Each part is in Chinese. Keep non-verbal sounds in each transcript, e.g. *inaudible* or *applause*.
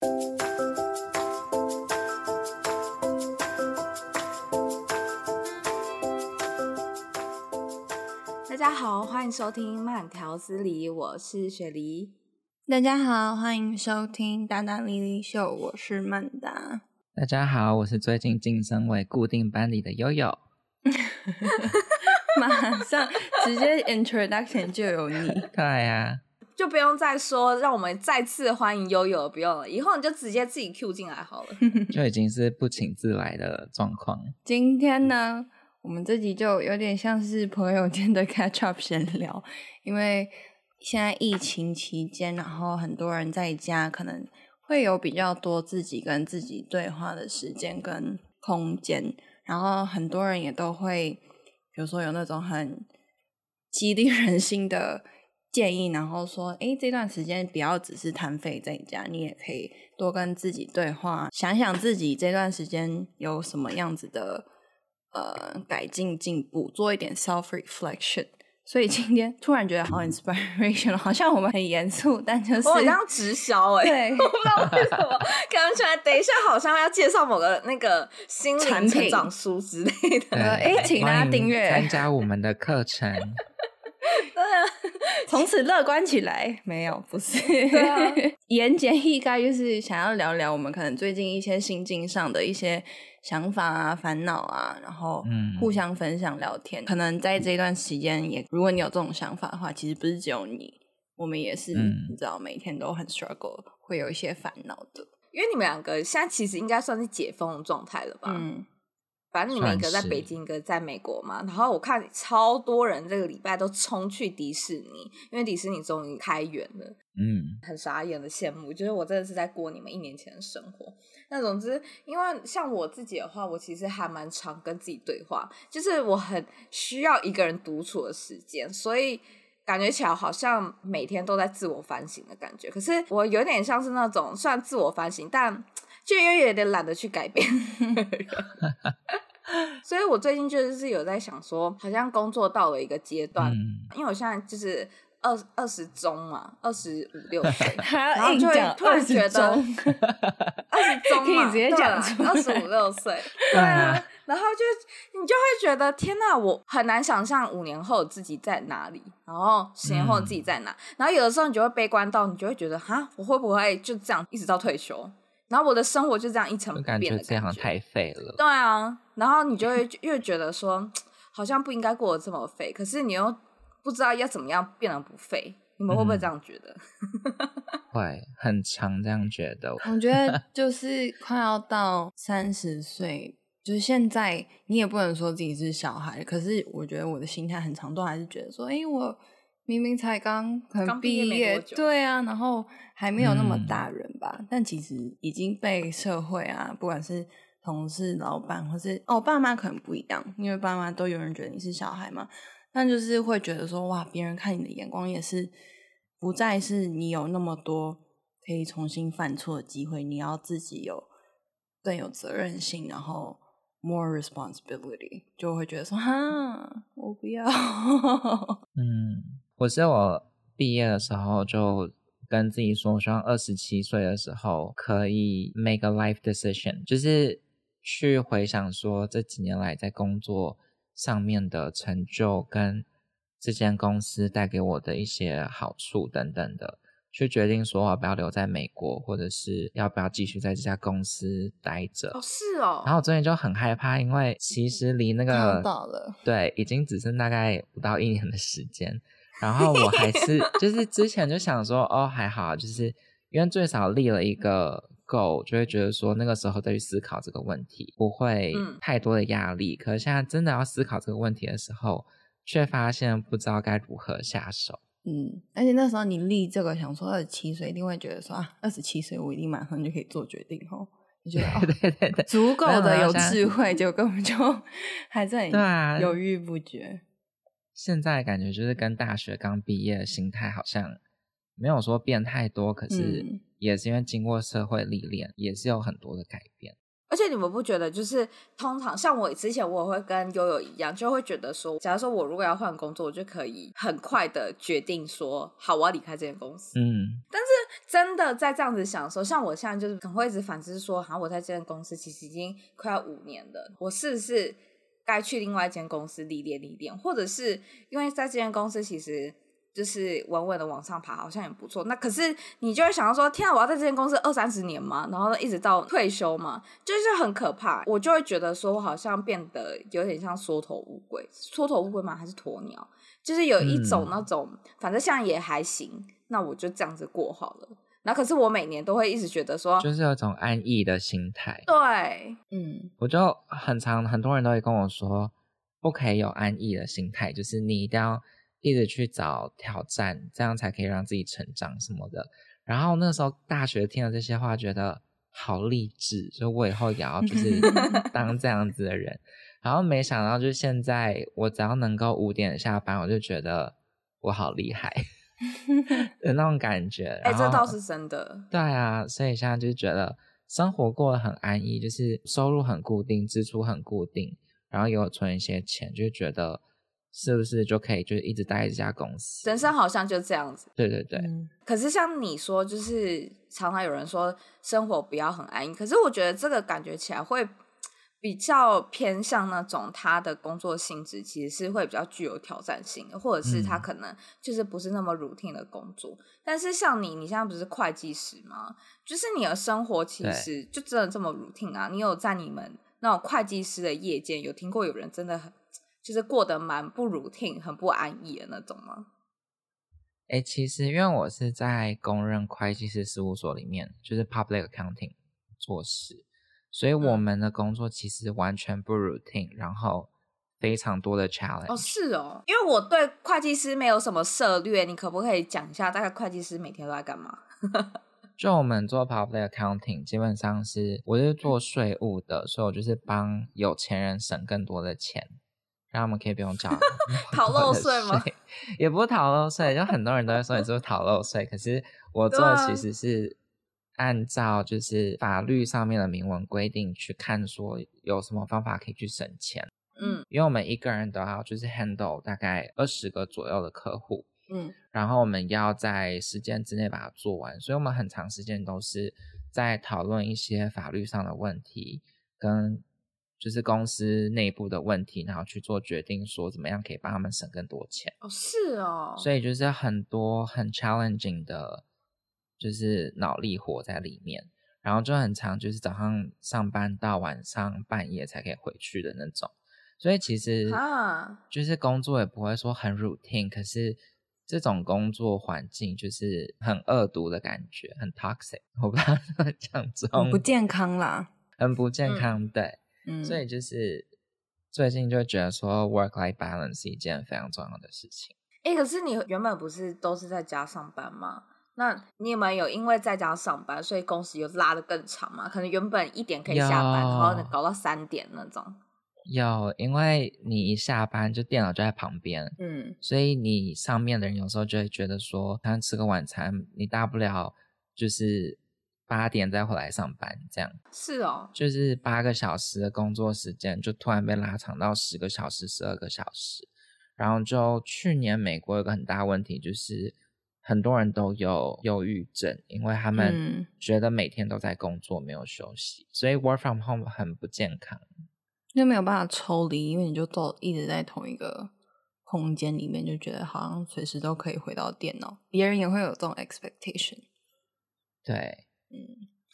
大家好，欢迎收听慢条斯理，我是雪梨。大家好，欢迎收听大大莉莉秀，我是曼达。大家好，我是最近晋升为固定班里的悠悠。*laughs* 马上直接 introduction 就有你，*laughs* 对呀，就不用再说，让我们再次欢迎悠悠，不用了，以后你就直接自己 Q 进来好了，*laughs* 就已经是不请自来的状况。今天呢，我们这集就有点像是朋友间的 catch up 闲聊，因为现在疫情期间，然后很多人在家，可能会有比较多自己跟自己对话的时间跟空间，然后很多人也都会。比如说有那种很激励人心的建议，然后说，哎，这段时间不要只是瘫废在家，你也可以多跟自己对话，想想自己这段时间有什么样子的呃改进进步，做一点 self reflection。所以今天突然觉得好 inspiration，好像我们很严肃，但就是我好像直销哎、欸，对 *laughs* 我不知道为什么感觉起来，等一下好像要介绍某个那个心灵成长书之类的。哎、欸，请大家订阅参加我们的课程。对啊，从此乐观起来。没有，不是。啊、*laughs* 言简意赅就是想要聊聊我们可能最近一些心境上的一些。想法啊，烦恼啊，然后互相分享聊天。嗯、可能在这段时间，也如果你有这种想法的话，其实不是只有你，我们也是，嗯、你知道，每天都很 struggle，会有一些烦恼的。因为你们两个现在其实应该算是解封的状态了吧？嗯。反正你们一个在北京，一个在美国嘛。然后我看超多人这个礼拜都冲去迪士尼，因为迪士尼终于开园了。嗯，很傻眼的羡慕，就是我真的是在过你们一年前的生活。那总之，因为像我自己的话，我其实还蛮常跟自己对话，就是我很需要一个人独处的时间，所以感觉起来好像每天都在自我反省的感觉。可是我有点像是那种算自我反省，但。就又有点懒得去改变，*laughs* 所以我最近就是有在想说，好像工作到了一个阶段，嗯、因为我现在就是二二十中嘛，二十五六岁，*laughs* 然后就会突然觉得二十 *laughs* 中嘛，可以直接讲二十五六岁，对啊，然后就你就会觉得天哪，我很难想象五年后自己在哪里，然后十年后自己在哪，嗯、然后有的时候你就会悲观到，你就会觉得哈，我会不会就这样一直到退休？然后我的生活就这样一成不变的感觉，这样太废了。对啊，然后你就会 *laughs* 越觉得说，好像不应该过得这么废，可是你又不知道要怎么样变得不废。你们会不会这样觉得？嗯、*laughs* 会，很常这样觉得。我觉得 *laughs* 就是快要到三十岁，就是现在你也不能说自己是小孩，可是我觉得我的心态很常都还是觉得说，哎，我。明明才刚可能毕业，对啊，然后还没有那么大人吧，嗯、但其实已经被社会啊，不管是同事、老板，或是哦爸妈，可能不一样，因为爸妈都有人觉得你是小孩嘛，但就是会觉得说哇，别人看你的眼光也是不再是你有那么多可以重新犯错的机会，你要自己有更有责任心，然后 more responsibility，就会觉得说哈，我不要，*laughs* 嗯。我是我毕业的时候就跟自己说，我希望二十七岁的时候可以 make a life decision，就是去回想说这几年来在工作上面的成就跟这间公司带给我的一些好处等等的，去决定说我要不要留在美国，或者是要不要继续在这家公司待着。哦，是哦。然后我最近就很害怕，因为其实离那个到了，对，已经只剩大概不到一年的时间。然后我还是就是之前就想说哦还好，就是因为最少立了一个 goal，就会觉得说那个时候再去思考这个问题不会太多的压力。嗯、可是现在真的要思考这个问题的时候，却发现不知道该如何下手。嗯，而且那时候你立这个想说二十七岁，一定会觉得说啊二十七岁我一定马上就可以做决定哦。你觉得哦对对对，足够的有智慧，就根本就 *laughs* 还在犹豫不决。现在感觉就是跟大学刚毕业的心态好像没有说变太多，可是也是因为经过社会历练，也是有很多的改变。而且你们不觉得，就是通常像我之前，我会跟悠悠一样，就会觉得说，假如说我如果要换工作，我就可以很快的决定说，好，我要离开这间公司。嗯。但是真的在这样子想的时候，像我现在就是可能会一直反思说，好，我在这间公司其实已经快要五年了，我是不是该去另外一间公司历练历练，或者是因为在这间公司其实。就是稳稳的往上爬，好像也不错。那可是你就会想到说，天啊，我要在这间公司二三十年嘛，然后一直到退休嘛，就是很可怕。我就会觉得说，我好像变得有点像缩头乌龟，缩头乌龟吗？还是鸵鸟？就是有一种那种，嗯、反正像也还行，那我就这样子过好了。那可是我每年都会一直觉得说，就是有种安逸的心态。对，嗯，我就很常很多人都会跟我说，不可以有安逸的心态，就是你一定要。一直去找挑战，这样才可以让自己成长什么的。然后那时候大学听了这些话，觉得好励志，就我以后也要就 *laughs* 是当这样子的人。然后没想到，就现在我只要能够五点下班，我就觉得我好厉害 *laughs* 的那种感觉。*laughs* 哎、欸，这倒是真的。对啊，所以现在就觉得生活过得很安逸，就是收入很固定，支出很固定，然后也有存一些钱，就觉得。是不是就可以就是一直待在这家公司？人生好像就这样子。对对对。嗯、可是像你说，就是常常有人说生活不要很安逸。可是我觉得这个感觉起来会比较偏向那种他的工作性质其实是会比较具有挑战性的，或者是他可能就是不是那么 routine 的工作。嗯、但是像你，你现在不是会计师吗？就是你的生活其实就真的这么 routine 啊？你有在你们那种会计师的业界有听过有人真的很？就是过得蛮不 routine 很不安逸的那种吗？哎、欸，其实因为我是在公认会计师事务所里面，就是 public accounting 做事，所以我们的工作其实完全不 routine，然后非常多的 challenge。哦，是哦，因为我对会计师没有什么涉略，你可不可以讲一下大概会计师每天都在干嘛？*laughs* 就我们做 public accounting，基本上是我是做税务的，所以我就是帮有钱人省更多的钱。让他们可以不用 *laughs* 缴逃漏税吗？也不是逃漏税，就很多人都会说你是不是逃漏税。可是我做的其实是按照就是法律上面的明文规定去看，说有什么方法可以去省钱。嗯，因为我们一个人都要就是 handle 大概二十个左右的客户，嗯，然后我们要在时间之内把它做完，所以我们很长时间都是在讨论一些法律上的问题跟。就是公司内部的问题，然后去做决定，说怎么样可以帮他们省更多钱。哦，是哦。所以就是很多很 challenging 的，就是脑力活在里面，然后就很长，就是早上上班到晚上半夜才可以回去的那种。所以其实啊，就是工作也不会说很 routine，可是这种工作环境就是很恶毒的感觉，很 toxic。我不知道怎么讲这种，很不健康啦，很不健康，嗯、对。嗯、所以就是最近就觉得说，work-life balance 是一件非常重要的事情。哎、欸，可是你原本不是都是在家上班吗？那你有没有因为在家上班，所以工时又拉的更长吗？可能原本一点可以下班，然后搞到三点那种。有，因为你一下班就电脑就在旁边，嗯，所以你上面的人有时候就会觉得说，他吃个晚餐，你大不了就是。八点再回来上班，这样是哦，就是八个小时的工作时间，就突然被拉长到十个小时、十二个小时。然后就去年美国有个很大问题，就是很多人都有忧郁症，因为他们觉得每天都在工作，没有休息，嗯、所以 work from home 很不健康，就没有办法抽离，因为你就都一直在同一个空间里面，就觉得好像随时都可以回到电脑。别人也会有这种 expectation，对。嗯，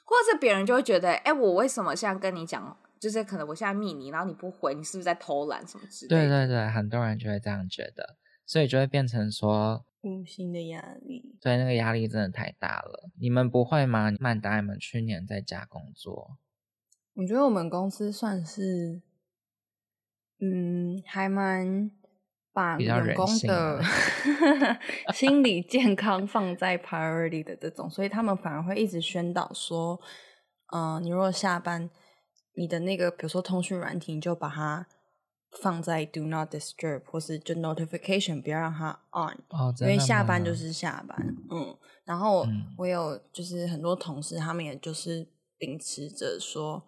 或者是别人就会觉得，哎、欸，我为什么现在跟你讲，就是可能我现在密你，然后你不回，你是不是在偷懒什么之类的？对对对，很多人就会这样觉得，所以就会变成说无形的压力。对，那个压力真的太大了。你们不会吗？曼达，你们去年在家工作？我觉得我们公司算是，嗯，还蛮。把员工的 *laughs* 心理健康放在 priority 的这种，所以他们反而会一直宣导说，嗯、呃，你如果下班，你的那个比如说通讯软体，你就把它放在 do not disturb 或是就 notification，不要让它 on，、哦、因为下班就是下班。嗯，然后我有就是很多同事，他们也就是秉持着说。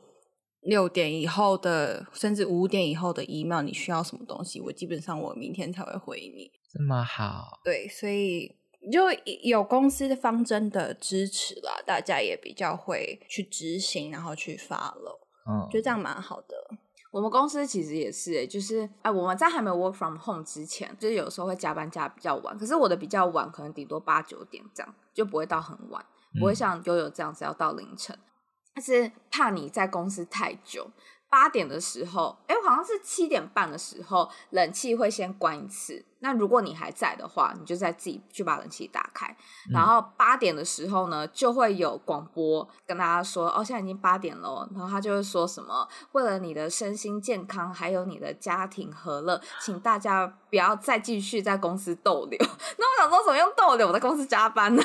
六点以后的，甚至五点以后的 email，你需要什么东西，我基本上我明天才会回你。这么好？对，所以就有公司的方针的支持啦，大家也比较会去执行，然后去 follow。嗯，就这样蛮好的。我们公司其实也是、欸，就是哎，我们在还没有 work from home 之前，就是有时候会加班加比较晚，可是我的比较晚，可能顶多八九点这样，就不会到很晚，不会像悠悠这样子要到凌晨。但是怕你在公司太久，八点的时候，哎，好像是七点半的时候，冷气会先关一次。那如果你还在的话，你就再自己去把冷气打开。然后八点的时候呢，就会有广播跟大家说：“哦，现在已经八点了。”然后他就会说什么：“为了你的身心健康，还有你的家庭和乐，请大家不要再继续在公司逗留。*laughs* ”那我想说，怎么用逗留？我在公司加班呢？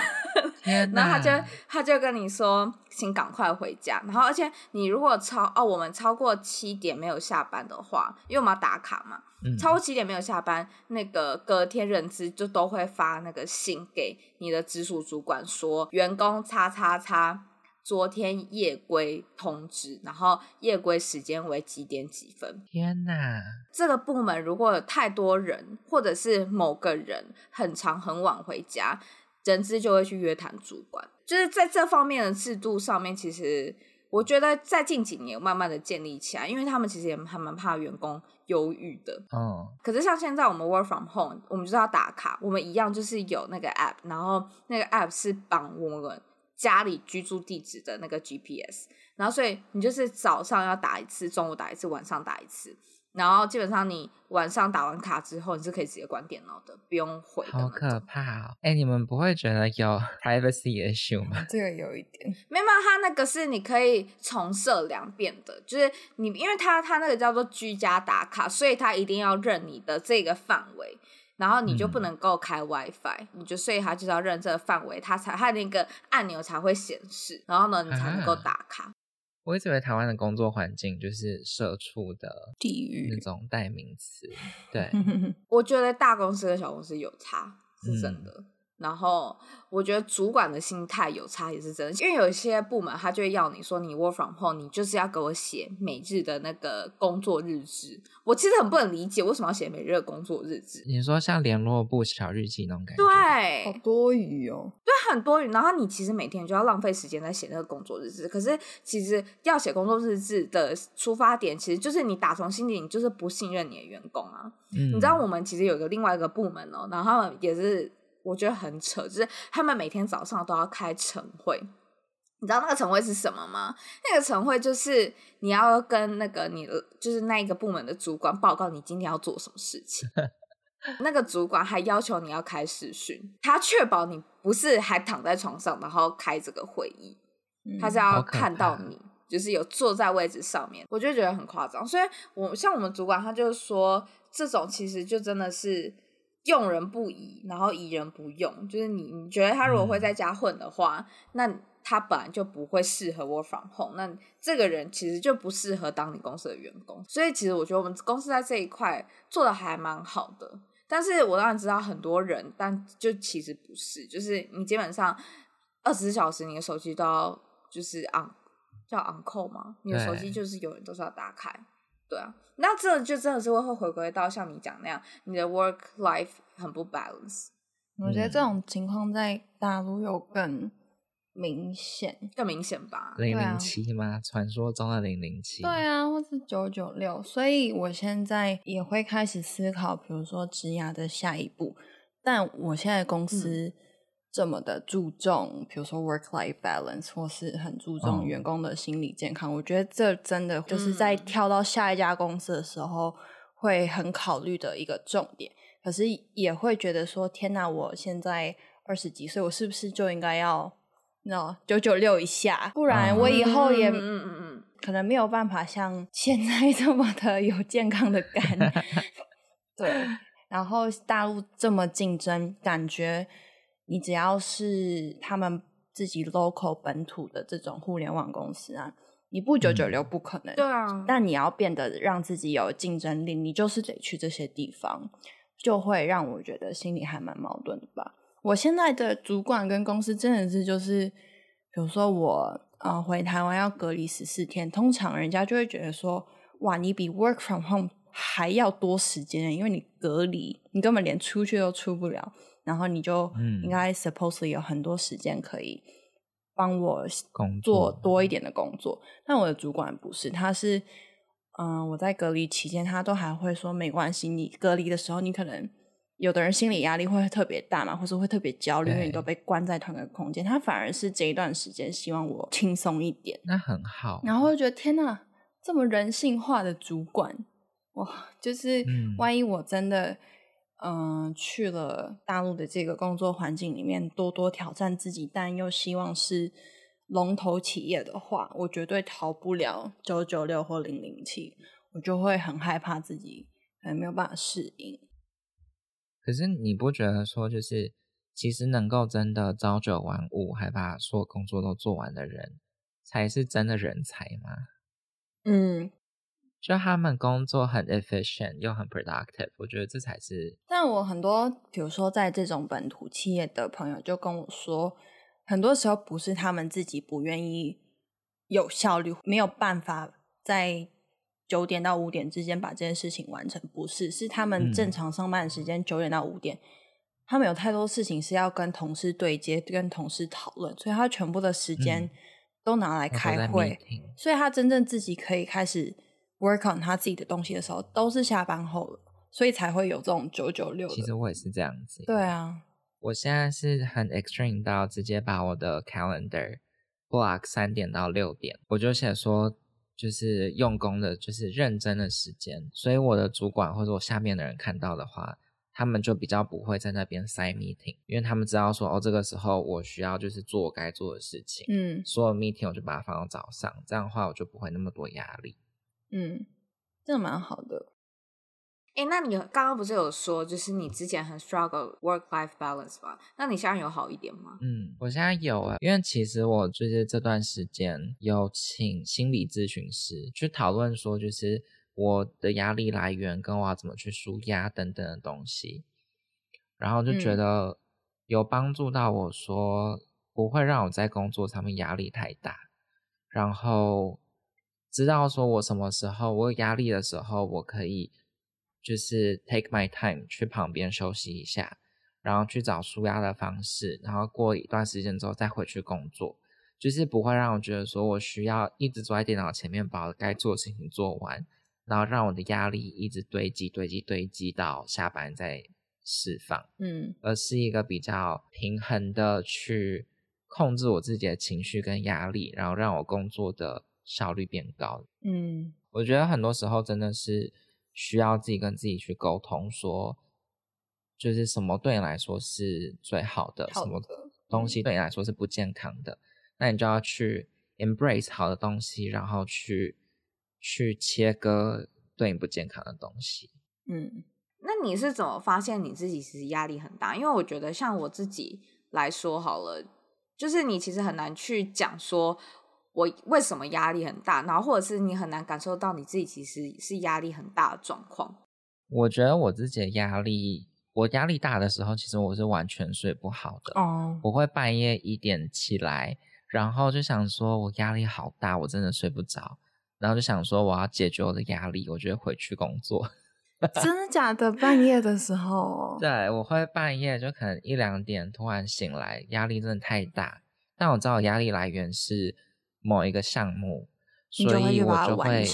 然后他就他就跟你说：“请赶快回家。”然后而且你如果超哦，我们超过七点没有下班的话，因为我们要打卡嘛。超过七点没有下班，那个隔天人资就都会发那个信给你的直属主管说，员工叉叉叉昨天夜归通知，然后夜归时间为几点几分。天哪！这个部门如果有太多人，或者是某个人很长很晚回家，人资就会去约谈主管。就是在这方面的制度上面，其实。我觉得在近几年慢慢的建立起来，因为他们其实也还蛮怕员工忧郁的。嗯。可是像现在我们 work from home，我们就是要打卡，我们一样就是有那个 app，然后那个 app 是绑我们家里居住地址的那个 GPS，然后所以你就是早上要打一次，中午打一次，晚上打一次。然后基本上你晚上打完卡之后，你是可以直接关电脑的，不用回。好可怕哦！哎，你们不会觉得有 *laughs* privacy issue 吗？这个有一点。没有，它那个是你可以重设两遍的，就是你，因为它它那个叫做居家打卡，所以它一定要认你的这个范围，然后你就不能够开 WiFi，、嗯、你就所以它就是要认这个范围，它才它那个按钮才会显示，然后呢你才能够打卡。啊我一直以为台湾的工作环境就是社畜的地狱那种代名词，*laughs* 对，我觉得大公司跟小公司有差，是真的。嗯然后我觉得主管的心态有差也是真的，因为有一些部门他就会要你说你 work from home，你就是要给我写每日的那个工作日志。我其实很不能理解为什么要写每日的工作日志。你说像联络部小日记那种感觉？对，好多余哦。对，很多余。然后你其实每天就要浪费时间在写那个工作日志。可是其实要写工作日志的出发点，其实就是你打从心底你就是不信任你的员工啊。嗯。你知道我们其实有一个另外一个部门哦，然后也是。我觉得很扯，就是他们每天早上都要开晨会，你知道那个晨会是什么吗？那个晨会就是你要跟那个你就是那一个部门的主管报告你今天要做什么事情。*laughs* 那个主管还要求你要开视讯，他确保你不是还躺在床上然后开这个会议，他是要看到你就是有坐在位置上面。我就觉得很夸张，所以我像我们主管他就是说，这种其实就真的是。用人不疑，然后疑人不用，就是你你觉得他如果会在家混的话，嗯、那他本来就不会适合 work from home，那这个人其实就不适合当你公司的员工。所以其实我觉得我们公司在这一块做的还蛮好的。但是我当然知道很多人，但就其实不是，就是你基本上二十四小时你的手机都要就是 on 叫 on call 吗？你的手机就是永远都是要打开。对啊，那这就真的是会会回归到像你讲那样，你的 work life 很不 balance。我觉得这种情况在大陆有更明显，更明显吧？零零七吗？传说中的零零七？对啊，或是九九六。所以我现在也会开始思考，比如说职涯的下一步。但我现在公司。嗯这么的注重，比如说 work-life balance，或是很注重员工的心理健康，哦、我觉得这真的就是在跳到下一家公司的时候会很考虑的一个重点。可是也会觉得说，天哪，我现在二十几岁，我是不是就应该要那九九六一下？不然我以后也嗯嗯嗯，可能没有办法像现在这么的有健康的肝。*laughs* 对，然后大陆这么竞争，感觉。你只要是他们自己 local 本土的这种互联网公司啊，你不九九六不可能。对啊，但你要变得让自己有竞争力，你就是得去这些地方，就会让我觉得心里还蛮矛盾的吧。我现在的主管跟公司真的是就是，比如说我呃回台湾要隔离十四天，通常人家就会觉得说，哇，你比 work from home 还要多时间，因为你隔离，你根本连出去都出不了，然后你就应该 supposedly 有很多时间可以帮我做多一点的工作。但我的主管不是，他是，嗯、呃，我在隔离期间，他都还会说没关系，你隔离的时候，你可能。有的人心理压力会特别大嘛，或者会特别焦虑，因为你都被关在同一个空间。他反而是这一段时间希望我轻松一点，那很好。然后就觉得天哪，这么人性化的主管哇！就是万一我真的嗯、呃、去了大陆的这个工作环境里面，多多挑战自己，但又希望是龙头企业的话，我绝对逃不了九九六或零零七，我就会很害怕自己可能没有办法适应。可是你不觉得说，就是其实能够真的朝九晚五，还把所有工作都做完的人，才是真的人才吗？嗯，就他们工作很 efficient 又很 productive，我觉得这才是。但我很多，比如说在这种本土企业的朋友就跟我说，很多时候不是他们自己不愿意有效率，没有办法在。九点到五点之间把这件事情完成，不是，是他们正常上班的时间九点到五点，嗯，他们有太多事情是要跟同事对接、跟同事讨论，所以他全部的时间都拿来开会，嗯，所以他真正自己可以开始 work on 他自己的东西的时候，都是下班后了，所以才会有这种九九六。其实我也是这样子，对啊，我现在是很 extreme 到直接把我的 calendar block 三点到六点，我就写说。就是用功的，就是认真的时间，所以我的主管或者我下面的人看到的话，他们就比较不会在那边塞 meeting，因为他们知道说哦，这个时候我需要就是做我该做的事情，嗯，所有 meeting 我就把它放到早上，这样的话我就不会那么多压力，嗯，真的蛮好的。哎，那你刚刚不是有说，就是你之前很 struggle work life balance 吗？那你现在有好一点吗？嗯，我现在有啊，因为其实我就是这段时间有请心理咨询师去讨论说，就是我的压力来源跟我要怎么去舒压等等的东西，然后就觉得有帮助到我说不会让我在工作上面压力太大，然后知道说我什么时候我有压力的时候，我可以。就是 take my time 去旁边休息一下，然后去找舒压的方式，然后过一段时间之后再回去工作，就是不会让我觉得说我需要一直坐在电脑前面把我该做的事情做完，然后让我的压力一直堆积堆积堆积到下班再释放，嗯，而是一个比较平衡的去控制我自己的情绪跟压力，然后让我工作的效率变高，嗯，我觉得很多时候真的是。需要自己跟自己去沟通，说就是什么对你来说是最好的，好的，什么东西对你来说是不健康的，嗯，那你就要去 embrace 好的东西，然后去去切割对你不健康的东西。嗯，那你是怎么发现你自己其实压力很大？因为我觉得像我自己来说好了，就是你其实很难去讲说。我为什么压力很大？然后或者是你很难感受到你自己其实是压力很大的状况。我觉得我自己的压力，我压力大的时候，其实我是完全睡不好的。哦，我会半夜一点起来，然后就想说我压力好大，我真的睡不着。然后就想说我要解决我的压力，我就回去工作。*laughs* 真的假的？半夜的时候？对，我会半夜就可能一两点突然醒来，压力真的太大。但我知道压力来源是。某一个项目，所以我就会，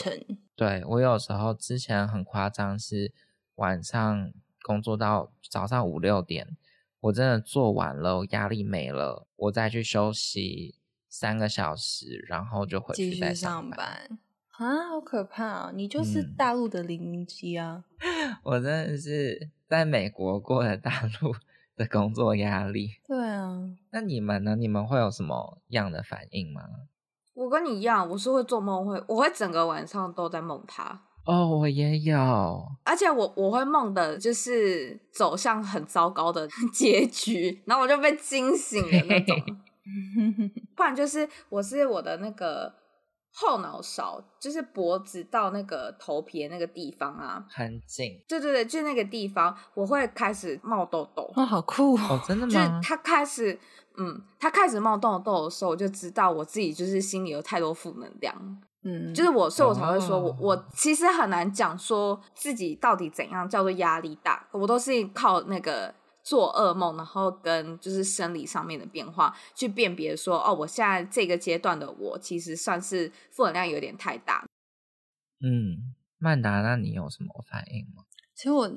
对，我有时候之前很夸张，是晚上工作到早上五六点，我真的做完了，我压力没了，我再去休息三个小时，然后就回去再上班。啊，好可怕哦！你就是大陆的零零七啊！嗯，*laughs* 我真的是在美国过了大陆的工作压力。对啊，那你们呢？你们会有什么样的反应吗？我跟你一样，我是会做梦，会我会整个晚上都在梦他。哦，我也有，而且我我会梦的就是走向很糟糕的 *laughs* 结局，然后我就被惊醒的那种。*laughs* 不然就是我是我的那个后脑勺，就是脖子到那个头皮的那个地方啊，很紧。对对对，就那个地方，我会开始冒痘痘。哦，好酷哦！真的吗？就是它开始。嗯，他开始冒痘痘的时候，我就知道我自己就是心里有太多负能量。嗯，就是我，所以我才会说我，我、其实很难讲说自己到底怎样叫做压力大，我都是靠那个做噩梦，然后跟就是生理上面的变化去辨别说，哦，我现在这个阶段的我其实算是负能量有点太大。嗯，曼达，那你有什么反应吗？其实我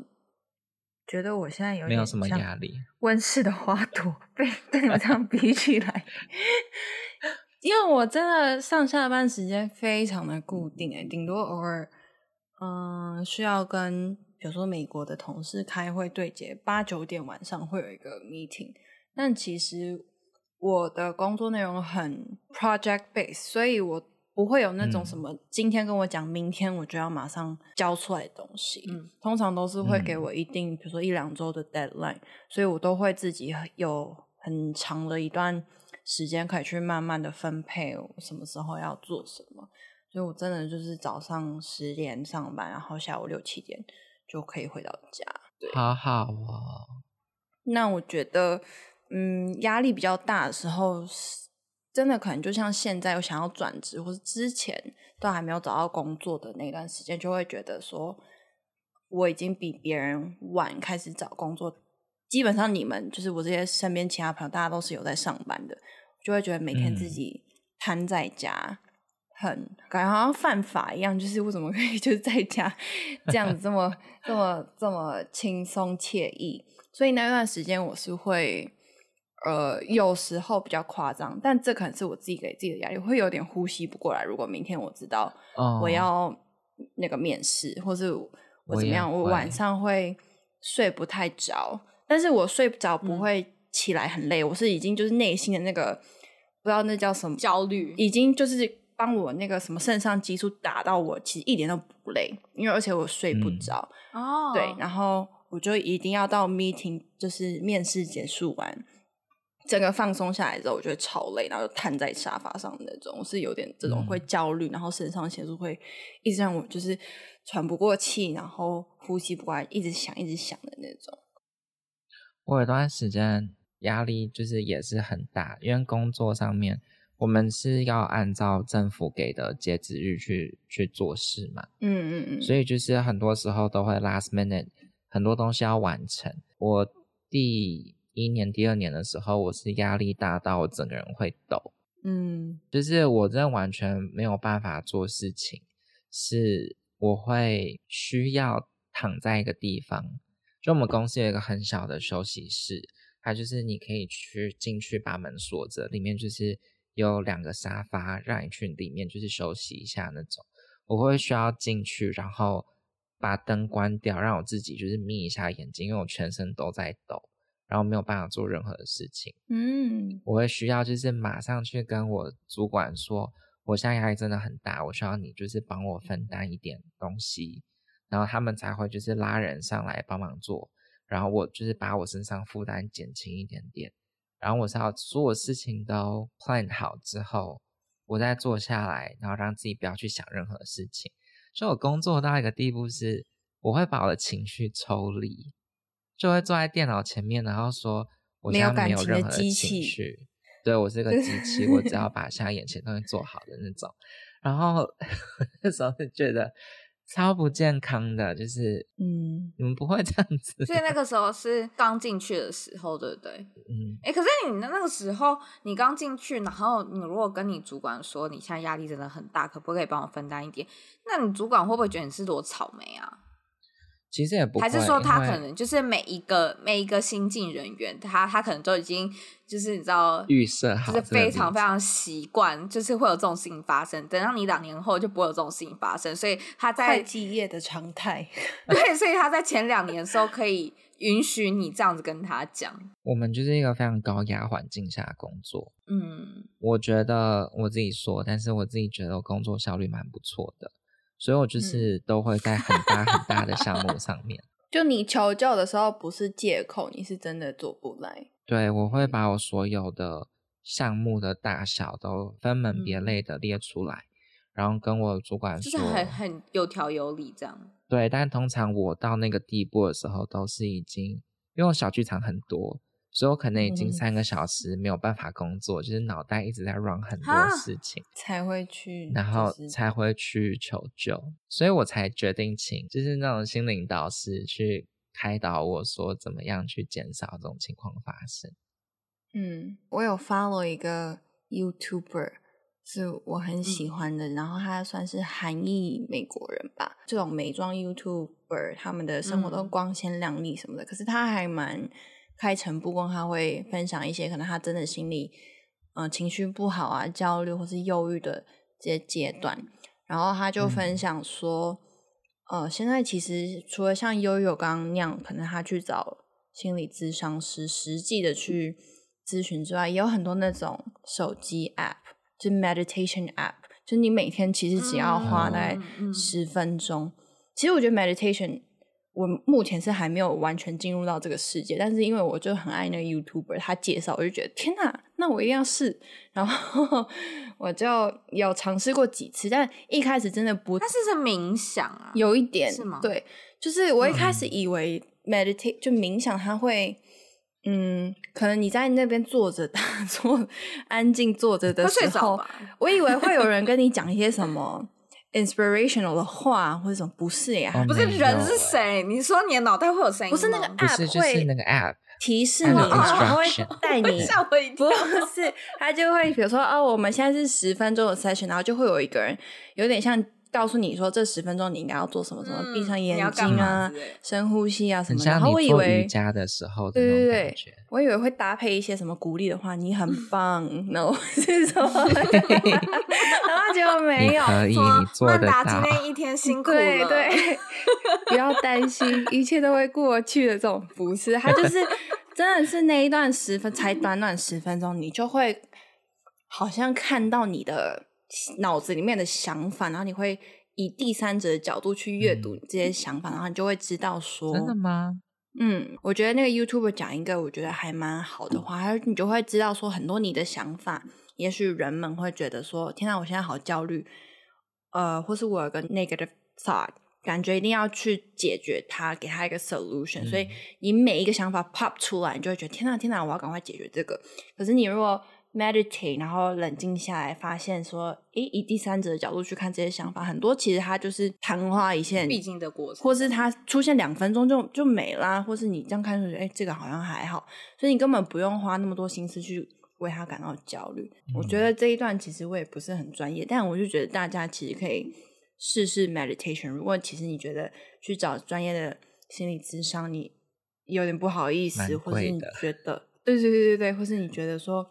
觉得我现在有点没有什么压力，温室的花朵被跟你们这样比起来。*laughs* 因为我真的上下班时间非常的固定诶，顶多偶尔，嗯，需要跟比如说美国的同事开会对接，八九点晚上会有一个 meeting。但其实我的工作内容很 project base，所以我不会有那种什么今天跟我讲，明天我就要马上交出来的东西。嗯，通常都是会给我一定，比如说一两周的 deadline，所以我都会自己有很长的一段。时间可以去慢慢的分配，我什么时候要做什么，所以我真的就是早上十点上班，然后下午六七点就可以回到家。对，好好哦。那我觉得，嗯，压力比较大的时候，真的可能就像现在，我想要转职，或是之前都还没有找到工作的那段时间，就会觉得说，我已经比别人晚开始找工作。基本上你们就是我这些身边其他朋友，大家都是有在上班的，就会觉得每天自己瘫在家，嗯、很感觉好像犯法一样。就是为什么可以 *laughs* 就是在家 *laughs* 这样子这么这么这么轻松惬意？所以那段时间我是会呃有时候比较夸张，但这可能是我自己给自己的压力，会有点呼吸不过来。如果明天我知道我要那个面试，哦、或是我怎么样，我，我晚上会睡不太着。但是我睡不着，不会起来很累，嗯、我是已经就是内心的那个不知道那叫什么焦虑，已经就是帮我那个什么肾上激素打到我，其实一点都不累，因为而且我睡不着。哦，嗯、对，然后我就一定要到 meeting 就是面试结束完，整个放松下来之后，我就会超累，然后就瘫在沙发上那种，我是有点这种会焦虑，嗯、然后肾上腺素会一直让我就是喘不过气，然后呼吸不过来，一直想一直想的那种。我有段时间压力就是也是很大，因为工作上面我们是要按照政府给的截止日去去做事嘛，嗯嗯嗯，所以就是很多时候都会 last minute，很多东西要完成。我第一年、第二年的时候，我是压力大到我整个人会抖，嗯，就是我真的完全没有办法做事情，是我会需要躺在一个地方。就我们公司有一个很小的休息室，它就是你可以去进去把门锁着，里面就是有两个沙发，让你去里面就是休息一下那种。我会需要进去，然后把灯关掉，让我自己就是眯一下眼睛，因为我全身都在抖，然后没有办法做任何的事情。嗯，我会需要就是马上去跟我主管说，我现在压力真的很大，我需要你就是帮我分担一点东西。然后他们才会就是拉人上来帮忙做，然后我就是把我身上负担减轻一点点，然后我是要所有事情都 plan 好之后，我再坐下来，然后让自己不要去想任何事情。所以我工作到一个地步是，我会把我的情绪抽离，就会坐在电脑前面，然后说我现在没有任何的情绪，对，我是 *laughs* 个机器，我只要把现在眼前东西做好的那种。然后那时候就觉得。超不健康的，就是，嗯，你们不会这样子。所以那个时候是刚进去的时候，对不对？嗯。哎、欸，可是你的那个时候，你刚进去，然后你如果跟你主管说你现在压力真的很大，可不可以帮我分担一点？那你主管会不会觉得你是朵草莓啊？其实也不，还是说他可能就是每一个每一个新进人员，他他可能都已经就是你知道预设好，就是非常非常习惯，就是会有这种事情发生。等到你两年后就不会有这种事情发生，所以他在会计业的常态。*laughs* *laughs* 对，所以他在前两年的时候可以允许你这样子跟他讲。我们就是一个非常高压环境下工作。嗯，我觉得我自己说，但是我自己觉得我工作效率蛮不错的。所以我就是都会在很大很大的项目上面。*laughs* 就你求救的时候不是借口，你是真的做不来。对，我会把我所有的项目的大小都分门别类的列出来，嗯、然后跟我主管说，就是很很有条有理这样。对，但通常我到那个地步的时候，都是已经因为我小剧场很多，所以我可能已经三个小时没有办法工作，嗯、就是脑袋一直在 run 很多事情，才会去，然后才会去求救，所以我才决定请就是那种心灵导师去开导我说怎么样去减少这种情况发生。嗯，我有 follow 一个 YouTuber 是我很喜欢的，嗯、然后他算是韩裔美国人吧，这种美妆 YouTuber 他们的生活都光鲜亮丽什么的，嗯、可是他还蛮。开诚布公，他会分享一些可能他真的心里，嗯、呃，情绪不好啊、焦虑或是忧郁的这些阶段。然后他就分享说，嗯、呃，现在其实除了像悠悠刚刚那样，可能他去找心理咨商师实际的去咨询之外，也有很多那种手机 app，就 meditation app，就你每天其实只要花大概十分钟。嗯嗯、其实我觉得 meditation。我目前是还没有完全进入到这个世界，但是因为我就很爱那个 YouTuber，他介绍我就觉得天哪，那我一定要试。然后我就有尝试过几次，但一开始真的不，他是是冥想啊，有一点是吗？对，就是我一开始以为 meditate、嗯、就冥想，他会嗯，可能你在那边坐着打坐，*laughs* 安静坐着的时候，我以为会有人跟你讲一些什么。Inspirational 的话或者什么不是呀？哦、不是人是谁？你说你的脑袋会有声音？不是那个 app 会就是那个 app 提示你，他会带你。吓我一跳！不是，他就会比如说哦，我们现在是十分钟的 session，然后就会有一个人有点像。告诉你说这十分钟你应该要做什么什么，闭上眼睛啊，深呼吸啊什么。然后我以为瑜伽的时候，对对对，我以为会搭配一些什么鼓励的话，你很棒，然后是什么？*laughs* 然后结果没有。可以，你做得到。今天一天辛苦了。对对，*laughs* 不要担心，一切都会过去的。这种不是，他就是 *laughs* 真的是那一段十分才短短十分钟，你就会好像看到你的。脑子里面的想法，然后你会以第三者的角度去阅读这些想法，嗯、然后你就会知道说，真的吗？嗯，我觉得那个 YouTuber 讲一个我觉得还蛮好的话，还有你就会知道说很多你的想法，也许人们会觉得说，天哪，我现在好焦虑，呃，或是我有个 negative thought，感觉一定要去解决它，给它一个 solution，、嗯、所以你每一个想法 pop 出来，你就会觉得天哪，天哪，我要赶快解决这个。可是你如果 meditate，然后冷静下来，发现说，诶，以第三者的角度去看这些想法，很多其实它就是昙花一现，必经的过程，或是它出现两分钟就就没啦，或是你这样看出去，诶，这个好像还好，所以你根本不用花那么多心思去为他感到焦虑。嗯、我觉得这一段其实我也不是很专业，但我就觉得大家其实可以试试 meditation。如果其实你觉得去找专业的心理咨商，你有点不好意思，或是你觉得，对对对对对，或是你觉得说。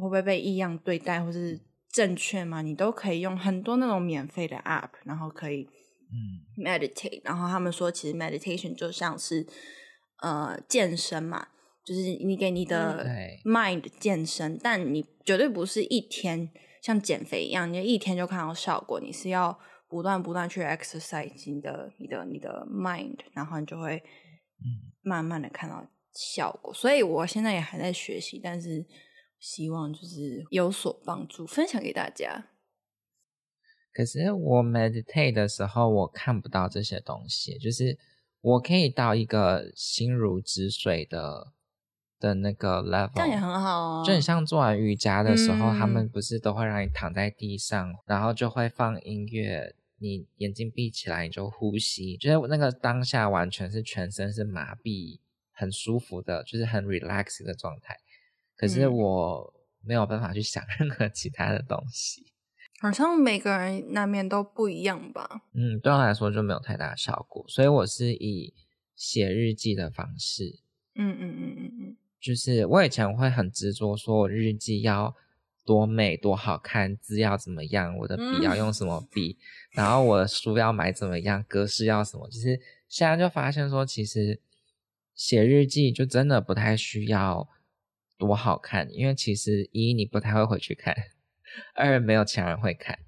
会不会被异样对待，或是正确吗？你都可以用很多那种免费的 app，然后可以嗯 meditate。然后他们说，其实 meditation 就像是呃健身嘛，就是你给你的 mind 健身，嗯、但你绝对不是一天像减肥一样，你一天就看到效果。你是要不断不断去 exercise 你的你的你的 mind，然后你就会慢慢的看到效果。所以我现在也还在学习，但是。希望就是有所帮助，分享给大家。可是我 meditate 的时候，我看不到这些东西，就是我可以到一个心如止水的的那个 level，这样也很好哦。就你像做完瑜伽的时候，嗯、他们不是都会让你躺在地上，然后就会放音乐，你眼睛闭起来，你就呼吸，就是那个当下完全是全身是麻痹，很舒服的，就是很 relax 的状态。可是我没有办法去想 *laughs* 任何其他的东西，嗯、好像每个人那边都不一样吧。嗯，对我来说就没有太大的效果，所以我是以写日记的方式。嗯嗯嗯嗯嗯，就是我以前会很执着，说我日记要多美多好看，字要怎么样，我的笔要用什么笔，嗯、然后我的书要买怎么样，格式要什么。就是现在就发现说，其实写日记就真的不太需要。多好看！因为其实一你不太会回去看，二没有其他人会看，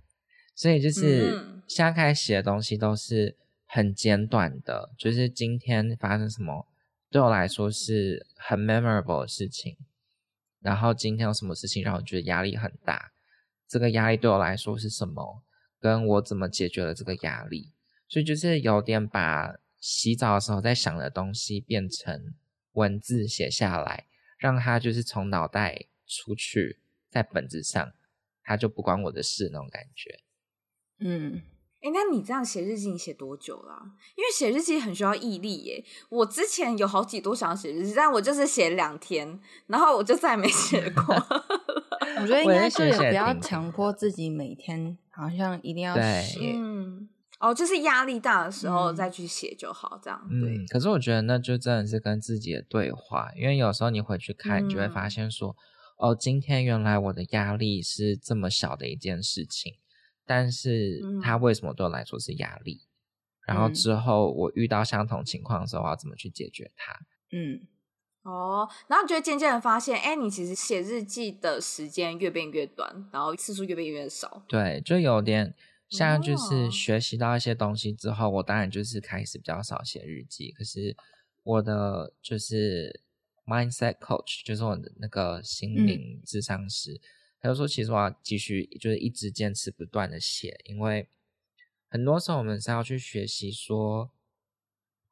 所以就是现在开始写的东西都是很简短的，就是今天发生什么对我来说是很 memorable 的事情，然后今天有什么事情让我觉得压力很大，这个压力对我来说是什么，跟我怎么解决了这个压力，所以就是有点把洗澡的时候在想的东西变成文字写下来。让他就是从脑袋出去，在本子上，他就不关我的事那种感觉。嗯。哎、欸，那你这样写日记，你写多久了？因为写日记很需要毅力耶。我之前有好几度想要写日记，但我就是写两天，然后我就再也没写过。*laughs* 我觉得应该是也不要强迫自己每天好像一定要写。嗯，哦，就是压力大的时候再去写就好，这样。嗯，对。可是我觉得那就真的是跟自己的对话，因为有时候你回去看，你就会发现说，嗯、哦，今天原来我的压力是这么小的一件事情。但是他为什么对我来说是压力？嗯、然后之后我遇到相同情况的时候，我要怎么去解决它？嗯，哦，然后你就会渐渐的发现，哎，你其实写日记的时间越变越短，然后次数越变越少。对，就有点像就是学习到一些东西之后，哦、我当然就是开始比较少写日记。可是我的就是 mindset coach，就是我的那个心灵智商师。嗯他就说：“其实我要继续，就是一直坚持不断的写，因为很多时候我们是要去学习说，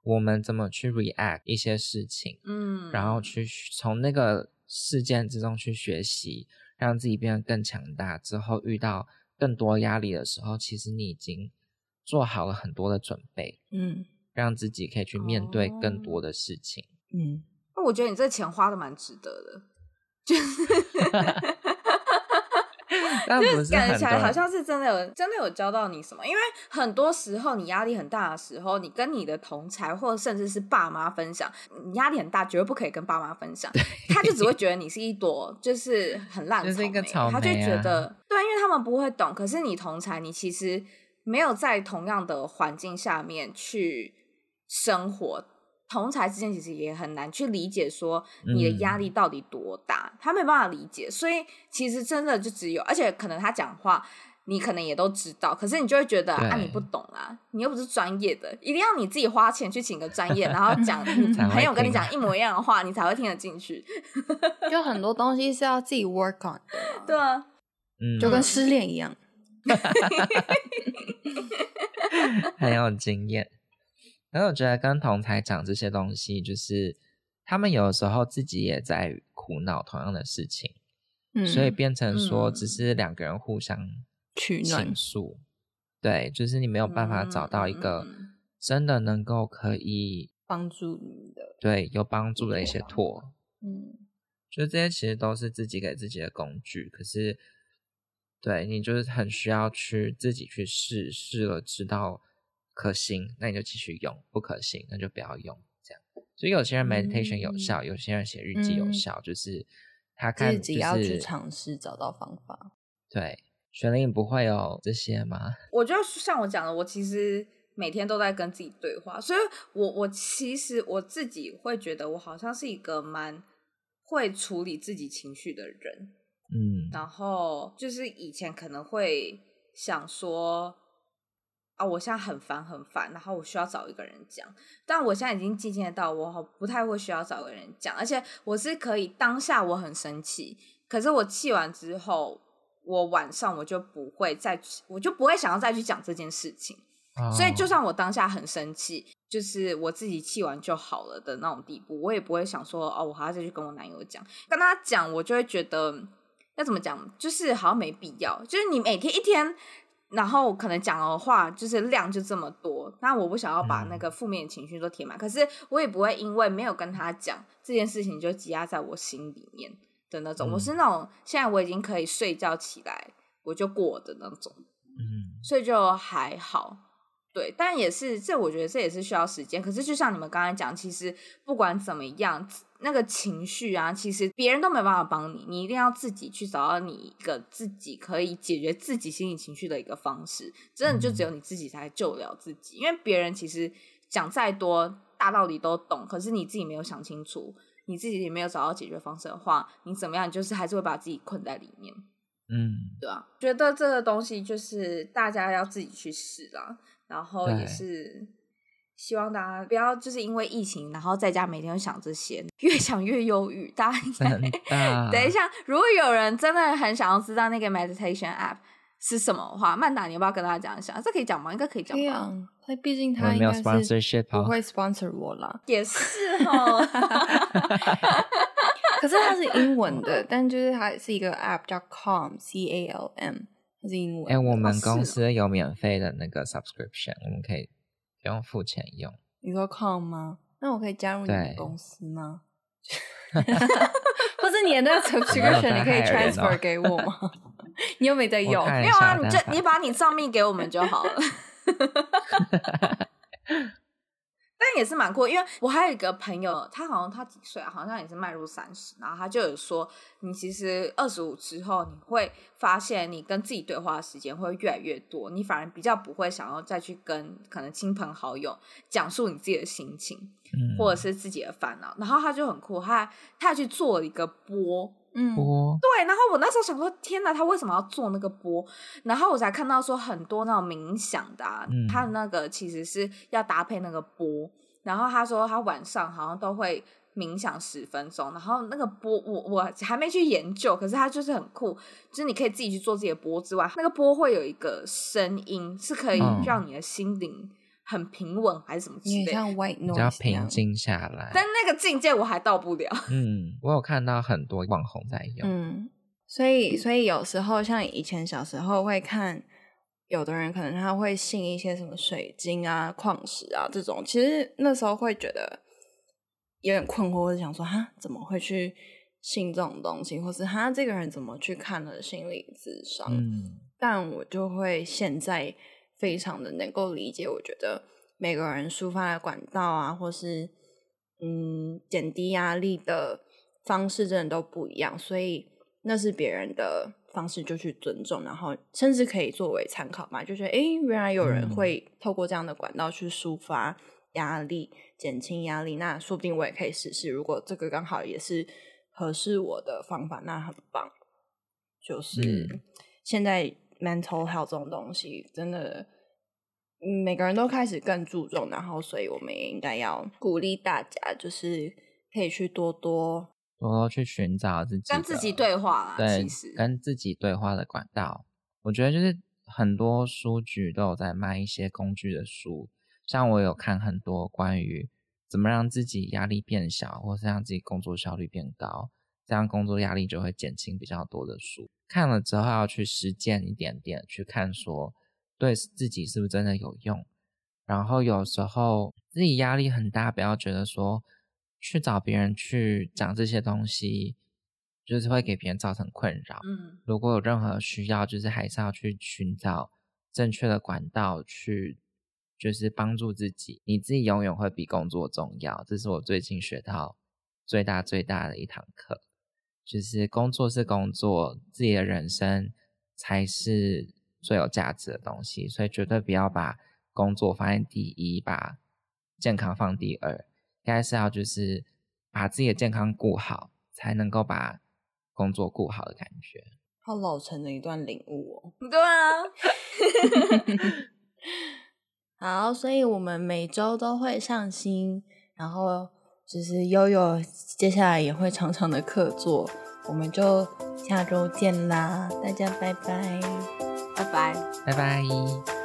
我们怎么去 react 一些事情，嗯，然后去从那个事件之中去学习，让自己变得更强大。之后遇到更多压力的时候，其实你已经做好了很多的准备，嗯，让自己可以去面对更多的事情，嗯。那我觉得你这钱花的蛮值得的，就是。” *laughs* 就是感觉起来好像是真的有真的有教到你什么，因为很多时候你压力很大的时候，你跟你的同才或甚至是爸妈分享，你压力很大，绝对不可以跟爸妈分享，他就只会觉得你是一朵就是很烂草莓，草莓啊、他就觉得对，因为他们不会懂。可是你同才，你其实没有在同样的环境下面去生活。同才之间其实也很难去理解，说你的压力到底多大，嗯、他没办法理解，所以其实真的就只有，而且可能他讲话你可能也都知道，可是你就会觉得啊，你不懂啊，你又不是专业的，一定要你自己花钱去请个专业，然后讲 *laughs* 朋友跟你讲一模一样的话，你才会听得进去。*laughs* 就很多东西是要自己 work on 的，对啊，嗯，就跟失恋一样，*laughs* 很有经验。然后我觉得跟同才讲这些东西，就是他们有的时候自己也在苦恼同样的事情，嗯，所以变成说只是两个人互相倾诉，嗯，对，就是你没有办法找到一个真的能够可以帮助你的，对，有帮助的一些托，嗯，就这些其实都是自己给自己的工具，可是对你就是很需要去自己去试试了，知道。可行，那你就继续用；不可行，那就不要用。这样，所以有些人 meditation 有效，嗯、有些人写日记有效，嗯、就是他看自己要去尝试找到方法。对，玄灵不会有这些吗？我觉得像我讲的，我其实每天都在跟自己对话，所以我我其实我自己会觉得我好像是一个蛮会处理自己情绪的人。嗯，然后就是以前可能会想说。啊，我现在很烦很烦，然后我需要找一个人讲。但我现在已经渐渐到我不太会需要找个人讲，而且我是可以当下我很生气，可是我气完之后，我晚上我就不会再，我就不会想要再去讲这件事情。Oh. 所以就算我当下很生气，就是我自己气完就好了的那种地步，我也不会想说哦，我还要再去跟我男友讲。跟他讲，我就会觉得要怎么讲，就是好像没必要。就是你每天一天。然后可能讲的话就是量就这么多，那我不想要把那个负面情绪都填满，嗯、可是我也不会因为没有跟他讲这件事情就积压在我心里面的那种。嗯、我是那种现在我已经可以睡觉起来我就过的那种，嗯，所以就还好，对，但也是这我觉得这也是需要时间。可是就像你们刚才讲，其实不管怎么样。*tsk* 那个情绪啊，其实别人都没办法帮你，你一定要自己去找到你一个自己可以解决自己心理情绪的一个方式。真的就只有你自己才救得了自己，因为别人其实讲再多大道理都懂，可是你自己没有想清楚，你自己也没有找到解决方式的话，你怎么样就是还是会把自己困在里面。嗯，对啊，觉得这个东西就是大家要自己去试啦，然后也是。希望大家不要就是因为疫情，然后在家每天都想这些，越想越忧郁。大家应该 *laughs* 等一下，如果有人真的很想要知道那个 meditation app 是什么的话，曼达，你要不要跟大家讲一下？这可以讲吗？应该可以讲吧。他毕竟他应该是不会 sponsor 我啦。也是哦。*laughs* 可是它是英文的，但就是它是一个 app 叫 Calm，C A L M，它是英文。哎、欸，我们公司有免费的那个 subscription，我们可以不用付钱用。你说 Calm 吗？那我可以加入你们公司吗？*laughs* 或者你的那个 subscription 你可以 transfer 给我吗？*laughs* 你又没在用？没有啊，你就你把你账密给我们就好了。*laughs* 但也是蛮酷，因为我还有一个朋友，他好像他几岁啊？好像也是迈入三十，然后他就有说，你其实二十五之后，你会发现你跟自己对话的时间会越来越多，你反而比较不会想要再去跟可能亲朋好友讲述你自己的心情，或者是自己的烦恼。然后他就很酷，他他去做了一个播。嗯，对，然后我那时候想说，天哪，他为什么要做那个波？然后我才看到说很多那种冥想的、啊，嗯、他的那个其实是要搭配那个波。然后他说他晚上好像都会冥想十分钟。然后那个波，我我还没去研究，可是他就是很酷，就是你可以自己去做自己的波之外，那个波会有一个声音，是可以让你的心灵。嗯很平稳还是什么之类的，像 white noise 比较平静下来。但那个境界我还到不了。*laughs* 嗯，我有看到很多网红在用。嗯，所以所以有时候像以前小时候会看，有的人可能他会信一些什么水晶啊、矿石啊这种，其实那时候会觉得有点困惑，或者想说哈，怎么会去信这种东西，或是他，这个人怎么去看了心理智商？嗯，但我就会现在。非常的能够理解，我觉得每个人抒发的管道啊，或是嗯减低压力的方式，真的都不一样。所以那是别人的方式，就去尊重，然后甚至可以作为参考嘛。就觉得哎，原来有人会透过这样的管道去抒发压力、减轻压力，那说不定我也可以试试。如果这个刚好也是合适我的方法，那很棒。就是现在。Mental health 这种东西真的，每个人都开始更注重，然后所以我们也应该要鼓励大家，就是可以去多多多多去寻找自己跟自己对话啦，对，其实跟自己对话的管道。我觉得就是很多书局都有在卖一些工具的书，像我有看很多关于怎么让自己压力变小，或是让自己工作效率变高。这样工作压力就会减轻比较多的书，看了之后要去实践一点点，去看说对自己是不是真的有用。然后有时候自己压力很大，不要觉得说去找别人去讲这些东西，就是会给别人造成困扰。嗯，如果有任何需要，就是还是要去寻找正确的管道去，就是帮助自己。你自己永远会比工作重要，这是我最近学到最大最大的一堂课。就是工作是工作，自己的人生才是最有价值的东西，所以绝对不要把工作放在第一，把健康放第二，应该是要就是把自己的健康顾好，才能够把工作顾好的感觉。好老成的一段领悟哦。*laughs* 对啊。*laughs* 好，所以我们每周都会上新，然后。就是悠悠接下来也会常常的客座，我们就下周见啦，大家拜拜，拜拜，拜拜。